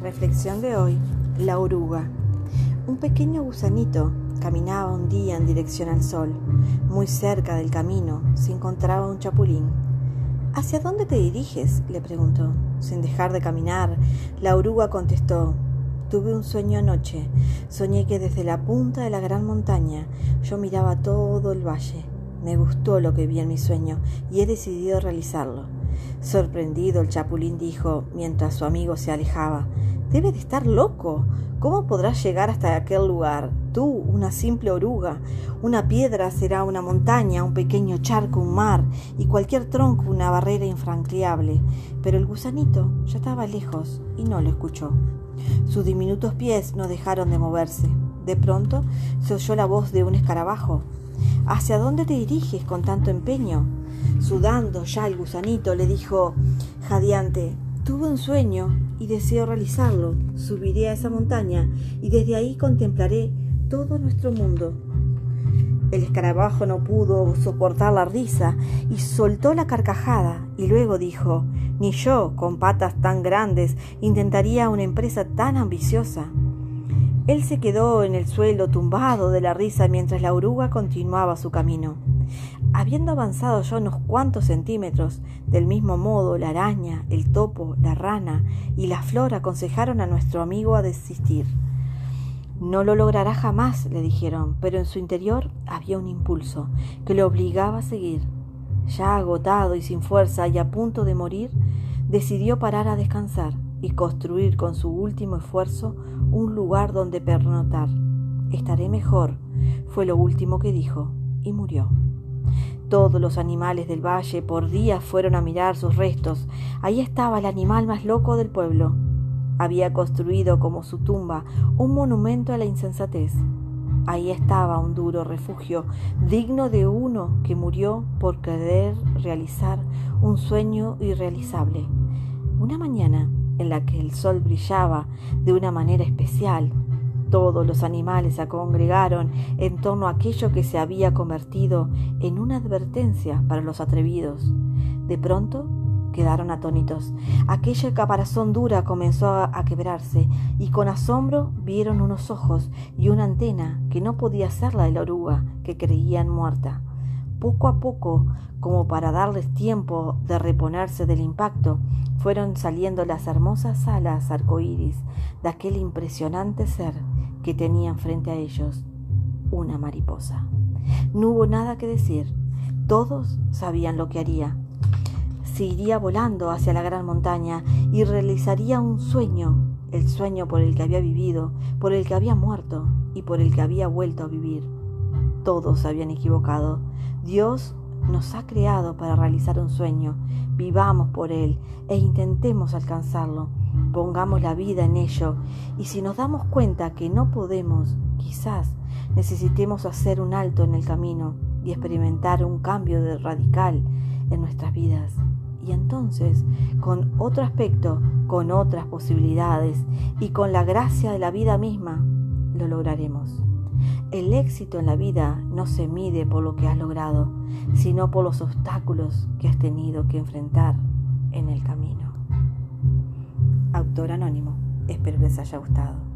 Reflexión de hoy, la oruga. Un pequeño gusanito caminaba un día en dirección al sol. Muy cerca del camino se encontraba un chapulín. ¿Hacia dónde te diriges? le preguntó. Sin dejar de caminar, la oruga contestó. Tuve un sueño anoche. Soñé que desde la punta de la gran montaña yo miraba todo el valle. Me gustó lo que vi en mi sueño y he decidido realizarlo. Sorprendido, el chapulín dijo, mientras su amigo se alejaba, Debe de estar loco. ¿Cómo podrás llegar hasta aquel lugar? Tú, una simple oruga. Una piedra será una montaña, un pequeño charco, un mar, y cualquier tronco una barrera infranqueable. Pero el gusanito ya estaba lejos y no lo escuchó. Sus diminutos pies no dejaron de moverse. De pronto se oyó la voz de un escarabajo. ¿Hacia dónde te diriges con tanto empeño? Sudando ya el gusanito le dijo, jadeante, tuve un sueño y deseo realizarlo. Subiré a esa montaña y desde ahí contemplaré todo nuestro mundo. El escarabajo no pudo soportar la risa y soltó la carcajada y luego dijo, ni yo, con patas tan grandes, intentaría una empresa tan ambiciosa. Él se quedó en el suelo tumbado de la risa mientras la oruga continuaba su camino. Habiendo avanzado ya unos cuantos centímetros, del mismo modo la araña, el topo, la rana y la flor aconsejaron a nuestro amigo a desistir. No lo logrará jamás, le dijeron, pero en su interior había un impulso que le obligaba a seguir. Ya agotado y sin fuerza y a punto de morir, decidió parar a descansar y construir con su último esfuerzo un lugar donde pernotar. Estaré mejor, fue lo último que dijo, y murió. Todos los animales del valle por días fueron a mirar sus restos. Ahí estaba el animal más loco del pueblo. Había construido como su tumba un monumento a la insensatez. Ahí estaba un duro refugio, digno de uno que murió por querer realizar un sueño irrealizable. Una mañana en la que el sol brillaba de una manera especial, todos los animales se congregaron en torno a aquello que se había convertido en una advertencia para los atrevidos. De pronto quedaron atónitos. Aquella caparazón dura comenzó a quebrarse y con asombro vieron unos ojos y una antena que no podía ser la de la oruga que creían muerta. Poco a poco, como para darles tiempo de reponerse del impacto, fueron saliendo las hermosas alas arcoíris de aquel impresionante ser que tenían frente a ellos una mariposa. No hubo nada que decir. Todos sabían lo que haría. Se iría volando hacia la gran montaña y realizaría un sueño, el sueño por el que había vivido, por el que había muerto y por el que había vuelto a vivir. Todos habían equivocado. Dios nos ha creado para realizar un sueño. Vivamos por él e intentemos alcanzarlo. Pongamos la vida en ello y si nos damos cuenta que no podemos, quizás necesitemos hacer un alto en el camino y experimentar un cambio de radical en nuestras vidas. Y entonces, con otro aspecto, con otras posibilidades y con la gracia de la vida misma, lo lograremos. El éxito en la vida no se mide por lo que has logrado, sino por los obstáculos que has tenido que enfrentar en el camino. Autor anónimo. Espero les haya gustado.